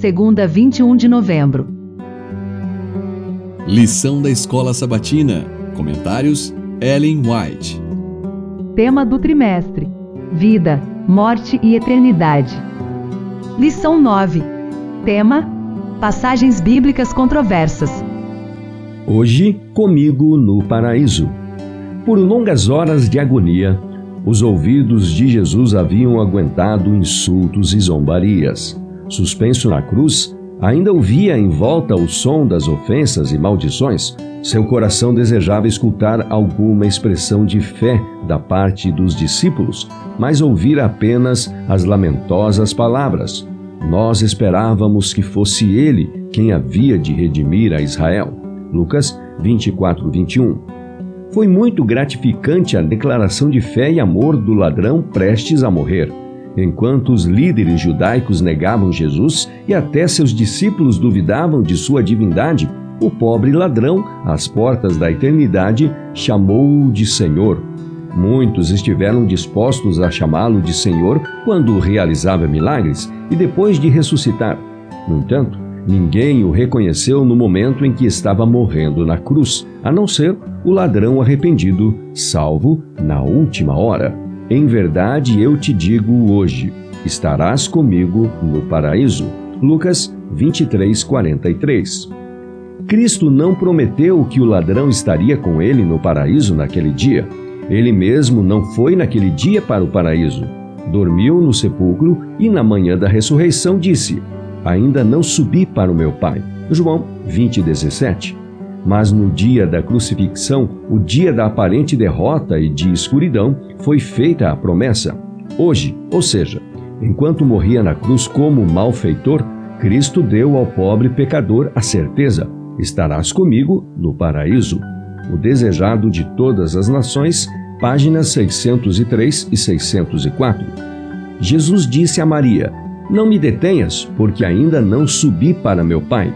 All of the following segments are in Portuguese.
segunda 21 de novembro. Lição da Escola Sabatina. Comentários: Ellen White. Tema do trimestre: Vida, Morte e Eternidade. Lição 9. Tema: Passagens bíblicas controversas. Hoje, comigo no paraíso. Por longas horas de agonia, os ouvidos de Jesus haviam aguentado insultos e zombarias. Suspenso na cruz, ainda ouvia em volta o som das ofensas e maldições. Seu coração desejava escutar alguma expressão de fé da parte dos discípulos, mas ouvir apenas as lamentosas palavras: Nós esperávamos que fosse ele quem havia de redimir a Israel. Lucas 24, 21. Foi muito gratificante a declaração de fé e amor do ladrão prestes a morrer. Enquanto os líderes judaicos negavam Jesus e até seus discípulos duvidavam de sua divindade, o pobre ladrão, às portas da eternidade, chamou-o de Senhor. Muitos estiveram dispostos a chamá-lo de Senhor quando realizava milagres e depois de ressuscitar. No entanto, Ninguém o reconheceu no momento em que estava morrendo na cruz, a não ser o ladrão arrependido, salvo na última hora. Em verdade eu te digo hoje: estarás comigo no paraíso. Lucas 23, 43. Cristo não prometeu que o ladrão estaria com ele no paraíso naquele dia. Ele mesmo não foi naquele dia para o paraíso. Dormiu no sepulcro e, na manhã da ressurreição, disse: ainda não subi para o meu Pai. João 20, 17. Mas no dia da crucifixão, o dia da aparente derrota e de escuridão, foi feita a promessa. Hoje, ou seja, enquanto morria na cruz como malfeitor, Cristo deu ao pobre pecador a certeza: estarás comigo no paraíso. O desejado de todas as nações, páginas 603 e 604. Jesus disse a Maria: não me detenhas, porque ainda não subi para meu Pai.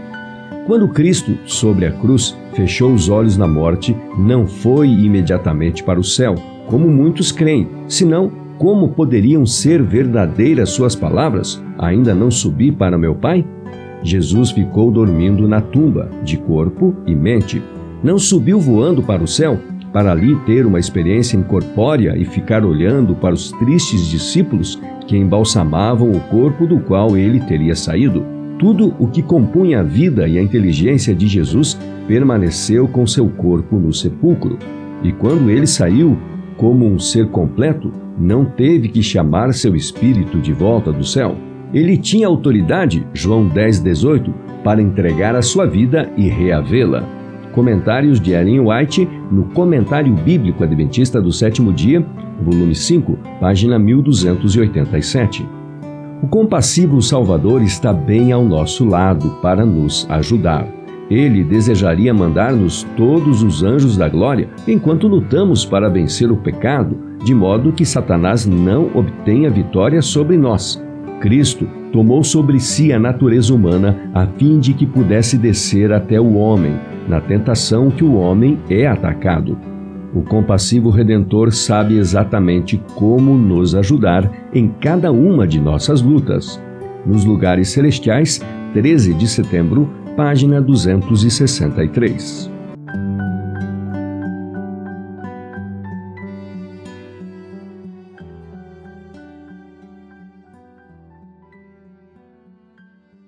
Quando Cristo, sobre a cruz, fechou os olhos na morte, não foi imediatamente para o céu, como muitos creem, senão como poderiam ser verdadeiras suas palavras? Ainda não subi para meu Pai? Jesus ficou dormindo na tumba, de corpo e mente. Não subiu voando para o céu, para ali ter uma experiência incorpórea e ficar olhando para os tristes discípulos que embalsamavam o corpo do qual ele teria saído. Tudo o que compunha a vida e a inteligência de Jesus permaneceu com seu corpo no sepulcro. E quando ele saiu, como um ser completo, não teve que chamar seu espírito de volta do céu. Ele tinha autoridade, João 10, 18, para entregar a sua vida e reavê-la. Comentários de Ellen White no Comentário Bíblico Adventista do Sétimo Dia, volume 5, página 1287. O compassivo Salvador está bem ao nosso lado para nos ajudar. Ele desejaria mandar-nos todos os anjos da glória enquanto lutamos para vencer o pecado, de modo que Satanás não obtenha vitória sobre nós. Cristo tomou sobre si a natureza humana a fim de que pudesse descer até o homem, na tentação que o homem é atacado. O compassivo Redentor sabe exatamente como nos ajudar em cada uma de nossas lutas. Nos Lugares Celestiais, 13 de setembro, página 263.